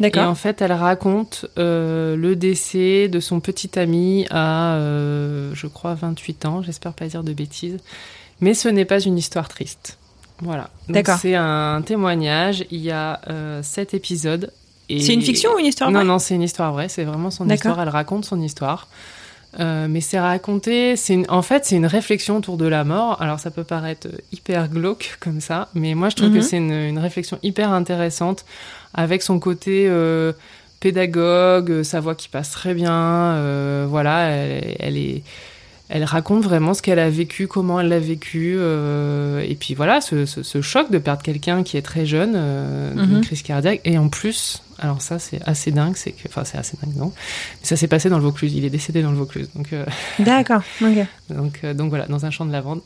[SPEAKER 2] Et
[SPEAKER 1] D'accord.
[SPEAKER 2] en fait, elle raconte euh, le décès de son petit ami à, euh, je crois, 28 ans. J'espère pas dire de bêtises. Mais ce n'est pas une histoire triste. Voilà.
[SPEAKER 1] D'accord.
[SPEAKER 2] C'est un témoignage. Il y a euh, sept épisodes. et-
[SPEAKER 1] C'est une fiction ou une histoire
[SPEAKER 2] Non,
[SPEAKER 1] vraie?
[SPEAKER 2] non, c'est une histoire vraie. C'est vraiment son histoire. Elle raconte son histoire. Euh, mais c'est raconté, c'est une- en fait c'est une réflexion autour de la mort. Alors ça peut paraître hyper glauque comme ça, mais moi je trouve
[SPEAKER 1] Mhm.
[SPEAKER 2] que c'est une, une réflexion hyper intéressante avec son côté euh, pédagogue, sa voix qui passe très bien. voilà, elle, elle est, elle raconte vraiment ce qu'elle a vécu, comment elle l'a vécu, euh, et puis voilà ce, ce- ce choc de perdre quelqu'un qui est très jeune, euh, d'une
[SPEAKER 1] Mhm.
[SPEAKER 2] crise cardiaque, et en plus, alors ça c'est assez dingue, c'est que, enfin c'est assez dingue non, mais ça s'est passé dans le Vaucluse, il est décédé dans le Vaucluse, donc. euh,
[SPEAKER 1] D'accord. Ok.
[SPEAKER 2] donc, donc voilà, dans un champ de lavande.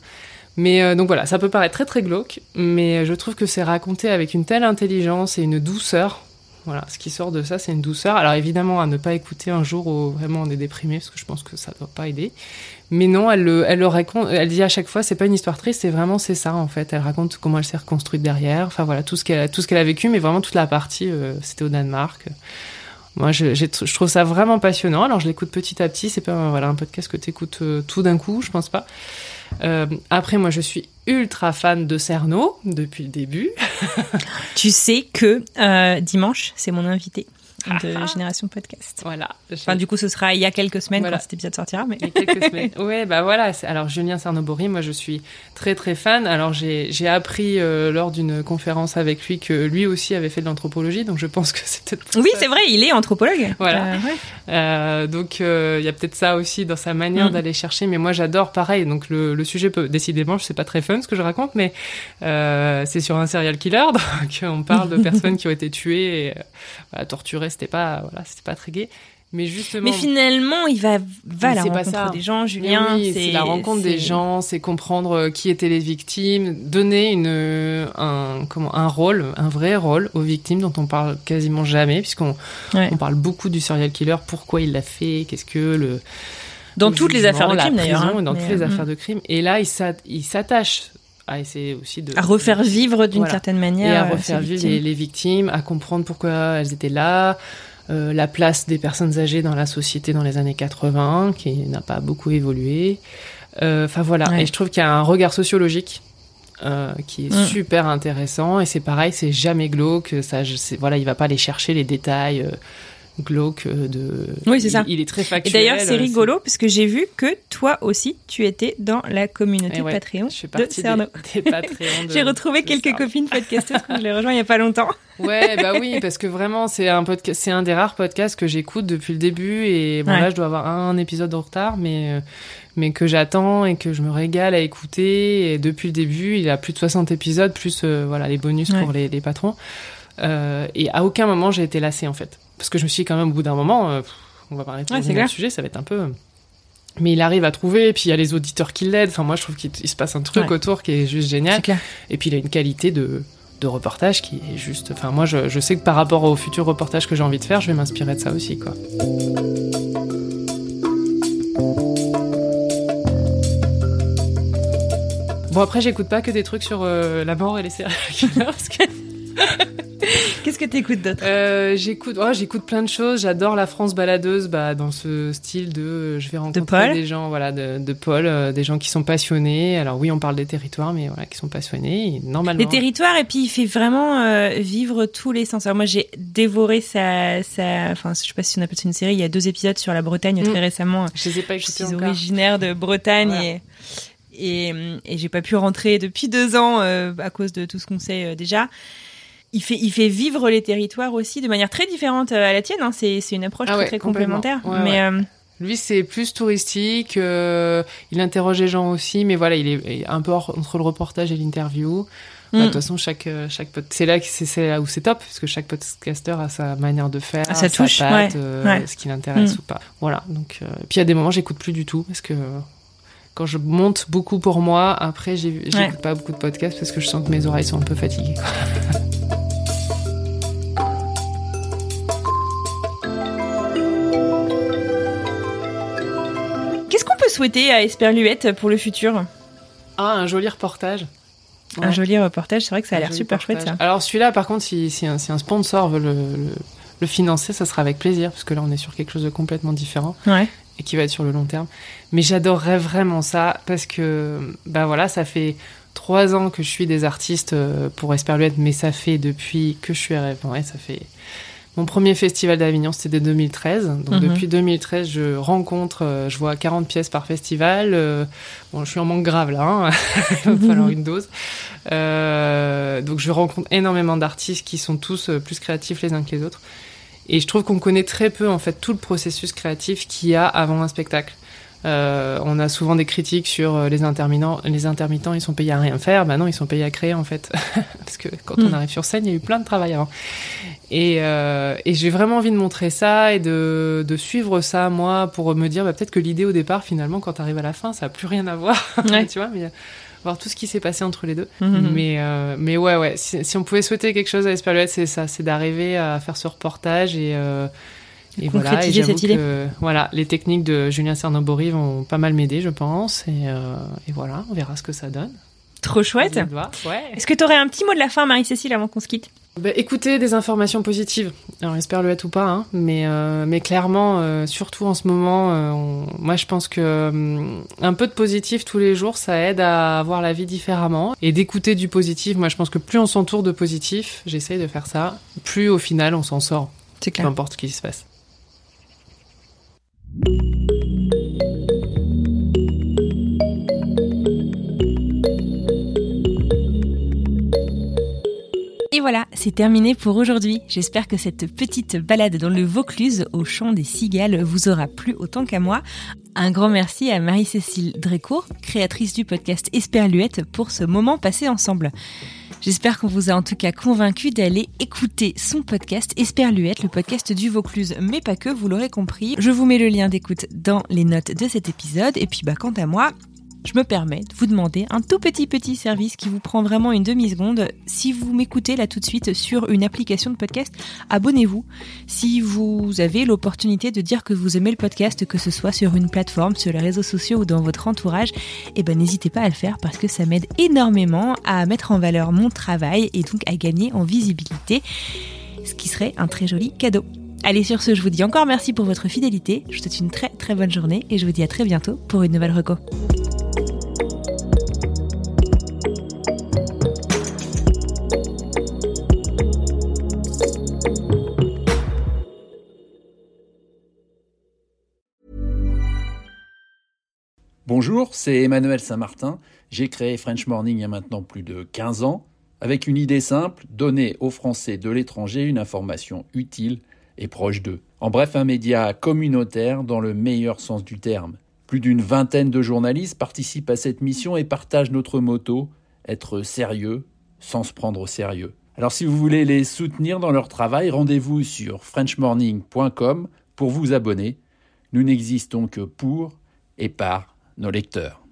[SPEAKER 2] Mais donc voilà, ça peut paraître très très glauque, mais je trouve que c'est raconté avec une telle intelligence et une douceur. Voilà, ce qui sort de ça, c'est une douceur. Alors évidemment, à ne pas écouter un jour où vraiment on est déprimé, parce que je pense que ça ne doit pas aider. Mais non, elle le, elle le raconte, elle dit à chaque fois, c'est pas une histoire triste, c'est vraiment c'est ça en fait. Elle raconte comment elle s'est reconstruite derrière. Enfin voilà, tout ce qu'elle, tout ce qu'elle a vécu, mais vraiment toute la partie, euh, c'était au Danemark. Moi, je, trouve ça vraiment passionnant. Alors, je l'écoute petit à petit. C'est pas euh, voilà un podcast que tu écoutes tout d'un coup, je pense pas. Euh, après, moi, je suis ultra fan de Cerno depuis le début.
[SPEAKER 1] Tu sais que euh, dimanche, c'est mon invité de Génération Podcast.
[SPEAKER 2] Voilà.
[SPEAKER 1] Enfin, du coup, ce sera il y a quelques semaines
[SPEAKER 2] Voilà.
[SPEAKER 1] quand cet épisode sortira. Mais...
[SPEAKER 2] Il y a quelques semaines. Ouais, bah voilà. Alors Julien Cernobori, moi je suis très très fan. Alors j'ai appris euh, lors d'une conférence avec lui que lui aussi avait fait de l'anthropologie, donc je pense que c'est peut-être.
[SPEAKER 1] Oui, c'est vrai, il est anthropologue.
[SPEAKER 2] Voilà.
[SPEAKER 1] Euh, ouais.
[SPEAKER 2] Euh, donc il y a peut-être ça aussi dans sa manière
[SPEAKER 1] Mm.
[SPEAKER 2] d'aller chercher. Mais moi j'adore pareil. Donc le, le sujet peut décidément, je sais pas très fun ce que je raconte, mais c'est sur un serial killer. Donc on parle de personnes qui ont été tuées et voilà, torturées. C'était pas voilà, c'était pas très gai. Mais justement.
[SPEAKER 1] Mais finalement, il va, va à la
[SPEAKER 2] pas
[SPEAKER 1] rencontre
[SPEAKER 2] ça.
[SPEAKER 1] des gens, Julien.
[SPEAKER 2] oui, c'est la rencontre des gens, c'est comprendre euh, qui étaient les victimes, donner une un comment un rôle, un vrai rôle aux victimes dont on parle quasiment jamais puisqu'on
[SPEAKER 1] Ouais.
[SPEAKER 2] on parle beaucoup du serial killer, pourquoi il l'a fait, qu'est-ce que le
[SPEAKER 1] Dans
[SPEAKER 2] le
[SPEAKER 1] toutes les affaires de crime d'ailleurs. hein.
[SPEAKER 2] dans toutes les
[SPEAKER 1] euh,
[SPEAKER 2] affaires de crime et là il s'attache à essayer aussi de
[SPEAKER 1] À refaire vivre d'une
[SPEAKER 2] Voilà.
[SPEAKER 1] certaine
[SPEAKER 2] et
[SPEAKER 1] manière.
[SPEAKER 2] à
[SPEAKER 1] euh,
[SPEAKER 2] refaire vivre
[SPEAKER 1] victimes.
[SPEAKER 2] les, les victimes, à comprendre pourquoi elles étaient là, euh, la place des personnes âgées dans la société dans les années 80, qui n'a pas beaucoup évolué. Euh, Enfin voilà,
[SPEAKER 1] Ouais.
[SPEAKER 2] et je trouve qu'il y a un regard sociologique euh, qui est
[SPEAKER 1] Mm.
[SPEAKER 2] super intéressant, et c'est pareil, c'est jamais glauque, ça, je sais, voilà, il va pas aller chercher les détails euh, glauques euh, de...
[SPEAKER 1] Oui, c'est ça.
[SPEAKER 2] Il, il est très
[SPEAKER 1] Et
[SPEAKER 2] factuel.
[SPEAKER 1] d'ailleurs, c'est
[SPEAKER 2] euh,
[SPEAKER 1] rigolo parce que j'ai vu que toi aussi, tu étais dans la communauté
[SPEAKER 2] Eh ouais,
[SPEAKER 1] Patreon
[SPEAKER 2] Je fais
[SPEAKER 1] de Cerno.
[SPEAKER 2] des, des de-
[SPEAKER 1] J'ai retrouvé
[SPEAKER 2] de
[SPEAKER 1] quelques
[SPEAKER 2] Cerno.
[SPEAKER 1] copines podcasteuses quand je les rejoins il y a pas longtemps.
[SPEAKER 2] Ouais, bah oui, parce que vraiment, c'est un podcast, c'est un des rares podcasts que j'écoute depuis le début et bon
[SPEAKER 1] Ouais.
[SPEAKER 2] là, je dois avoir un épisode en retard, mais euh, mais que j'attends et que je me régale à écouter. Et depuis le début, il a plus de 60 épisodes, plus euh, voilà les bonus
[SPEAKER 1] Ouais.
[SPEAKER 2] pour les, les patrons. Euh, et à aucun moment j'ai été lassée en fait, parce que je me suis dit quand même au bout d'un moment, euh, on va parler de
[SPEAKER 1] Ouais,
[SPEAKER 2] sujet, ça va être un peu. Mais il arrive à trouver, et puis il y a les auditeurs qui l'aident. Enfin, moi, je trouve qu'il il se passe un truc
[SPEAKER 1] Ouais.
[SPEAKER 2] autour qui est juste génial.
[SPEAKER 1] clair.
[SPEAKER 2] Et puis il a une qualité de, de reportage qui est juste. Enfin, moi, je, je sais que par rapport au futur reportage que j'ai envie de faire, je vais m'inspirer de ça aussi, quoi. Bon, après, j'écoute pas que des trucs sur euh, la mort et les séries. parce que
[SPEAKER 1] Qu'est-ce que t'écoutes d'autre?
[SPEAKER 2] Euh, j'écoute, oh, j'écoute plein de choses. J'adore la France baladeuse, bah, dans ce style de, euh, je vais rencontrer
[SPEAKER 1] Paul?
[SPEAKER 2] des gens, voilà, de, de Paul, euh, des gens qui sont passionnés. Alors oui, on parle des territoires, mais voilà, qui sont passionnés. Et normalement.
[SPEAKER 1] Les territoires, et puis il fait vraiment vivre tous les sens. Alors moi, j'ai dévoré sa, sa, enfin, je sais pas si on appelle ça une série. Il y a deux épisodes sur la Bretagne
[SPEAKER 2] Mm.
[SPEAKER 1] très récemment.
[SPEAKER 2] Je les ai pas
[SPEAKER 1] Je suis
[SPEAKER 2] encore.
[SPEAKER 1] originaire de Bretagne
[SPEAKER 2] Voilà.
[SPEAKER 1] et et, et j'ai pas pu rentrer depuis deux ans euh, à cause de tout ce qu'on sait euh, déjà. Il fait, il fait vivre les territoires aussi de manière très différente euh, à la tienne. Hein. C'est, c'est une approche
[SPEAKER 2] Ah
[SPEAKER 1] très,
[SPEAKER 2] ouais,
[SPEAKER 1] très
[SPEAKER 2] complètement.
[SPEAKER 1] complémentaire.
[SPEAKER 2] Ouais,
[SPEAKER 1] mais
[SPEAKER 2] ouais.
[SPEAKER 1] euh,
[SPEAKER 2] Lui, c'est plus touristique. euh, il interroge les gens aussi, mais voilà, il est un peu hors- entre le reportage et l'interview. Bah, De
[SPEAKER 1] Mm.
[SPEAKER 2] toute façon, chaque chaque pod- c'est là que c'est c'est là où c'est top, parce que chaque podcaster a sa manière de faire,
[SPEAKER 1] Ah, sa touche,
[SPEAKER 2] patte,
[SPEAKER 1] ouais,
[SPEAKER 2] euh,
[SPEAKER 1] ouais.
[SPEAKER 2] ce qui l'intéresse
[SPEAKER 1] Mm.
[SPEAKER 2] ou pas. Voilà. Donc, euh, puis il y a des moments j'écoute plus du tout parce que quand je monte beaucoup pour moi, après j'écoute
[SPEAKER 1] Ouais.
[SPEAKER 2] pas beaucoup de podcasts parce que je sens que mes oreilles sont un peu fatiguées. quoi.
[SPEAKER 1] souhaiter à Esperluette pour le futur
[SPEAKER 2] Ah, un joli reportage.
[SPEAKER 1] Un joli reportage. C'est vrai que ça a l'air super chouette ça.
[SPEAKER 2] Alors celui-là, par contre, si, si un, si un sponsor veut le, le, le financer, ça sera avec plaisir, parce que là, on est sur quelque chose de complètement différent
[SPEAKER 1] Ouais.
[SPEAKER 2] et qui va être sur le long terme. Mais j'adorerais vraiment ça, parce que, bah voilà, ça fait trois ans que je suis des artistes euh, pour Esperluette, mais ça fait depuis que je suis RF. Ouais, ça fait... Mon premier festival d'Avignon, c'était de 2013. Donc
[SPEAKER 1] Mhm.
[SPEAKER 2] depuis 2013, je rencontre, euh, je vois 40 pièces par festival. Euh, bon, je suis en manque grave là, hein. il va falloir une dose. Euh, donc je rencontre énormément d'artistes qui sont tous plus créatifs les uns que les autres. Et je trouve qu'on connaît très peu en fait tout le processus créatif qu'il y a avant un spectacle. Euh, on a souvent des critiques sur les intermittents. Les intermittents, ils sont payés à rien faire. Bah non, ils sont payés à créer en fait, parce que quand on
[SPEAKER 1] Mm.
[SPEAKER 2] arrive sur scène, il y a eu plein de travail avant. Et, euh, et j'ai vraiment envie de montrer ça et de, de suivre ça moi pour me dire bah, peut-être que l'idée au départ, finalement, quand tu arrives à la fin, ça a plus rien à voir.
[SPEAKER 1] Ouais.
[SPEAKER 2] tu vois, mais euh, voir tout ce qui s'est passé entre les deux.
[SPEAKER 1] Mhm.
[SPEAKER 2] Mais, euh, mais ouais, ouais. Si, si on pouvait souhaiter quelque chose à Esperluette, c'est ça, c'est d'arriver à faire ce reportage et, euh, et voilà. Et
[SPEAKER 1] cette idée.
[SPEAKER 2] que voilà, les techniques de Julien Cernobori vont pas mal m'aider, je pense. Et, et voilà, on verra ce que ça donne.
[SPEAKER 1] Trop chouette.
[SPEAKER 2] Ouais.
[SPEAKER 1] Est-ce que tu aurais un petit mot de la fin, Marie-Cécile, avant qu'on se quitte?
[SPEAKER 2] Bah, écoutez des informations positives. Alors, Esperluette ou pas, hein, mais, euh, mais clairement, euh, surtout en ce moment, euh, on- moi je pense que hum, un peu de positif tous les jours, ça aide à voir la vie différemment. Et d'écouter du positif, moi je pense que plus on s'entoure de positif, j'essaye de faire ça, plus au final on s'en sort,
[SPEAKER 1] C'est
[SPEAKER 2] peu importe ce qui se passe.
[SPEAKER 1] Et voilà, c'est terminé pour aujourd'hui. J'espère que cette petite balade dans le Vaucluse au chant des cigales vous aura plu autant qu'à moi. Un grand merci à Marie-Cécile Drécourt, créatrice du podcast Esperluette, pour ce moment passé ensemble. J'espère qu'on vous a en tout cas convaincu d'aller écouter son podcast Esperluette, le podcast du Vaucluse, mais pas que, vous l'aurez compris. Je vous mets le lien d'écoute dans les notes de cet épisode. Et puis, bah, quant à moi, je me permets de vous demander un tout petit petit service qui vous prend vraiment une demi-seconde. Si vous m'écoutez là tout de suite sur une application de podcast, abonnez-vous. Si vous avez l'opportunité de dire que vous aimez le podcast, que ce soit sur une plateforme, sur les réseaux sociaux ou dans votre entourage, eh ben n'hésitez pas à le faire parce que ça m'aide énormément à mettre en valeur mon travail et donc à gagner en visibilité, ce qui serait un très joli cadeau. Allez, sur ce, je vous dis encore merci pour votre fidélité. Je vous souhaite une très très bonne journée et je vous dis à très bientôt pour une nouvelle reco.
[SPEAKER 5] Bonjour, c'est Emmanuel Saint-Martin. J'ai créé French Morning il y a maintenant plus de 15 ans, avec une idée simple, donner aux Français de l'étranger une information utile et proche d'eux. En bref, un média communautaire dans le meilleur sens du terme. Plus d'une vingtaine de journalistes participent à cette mission et partagent notre motto, être sérieux sans se prendre au sérieux. Alors si vous voulez les soutenir dans leur travail, rendez-vous sur frenchmorning.com pour vous abonner. Nous n'existons que pour et par nos lecteurs.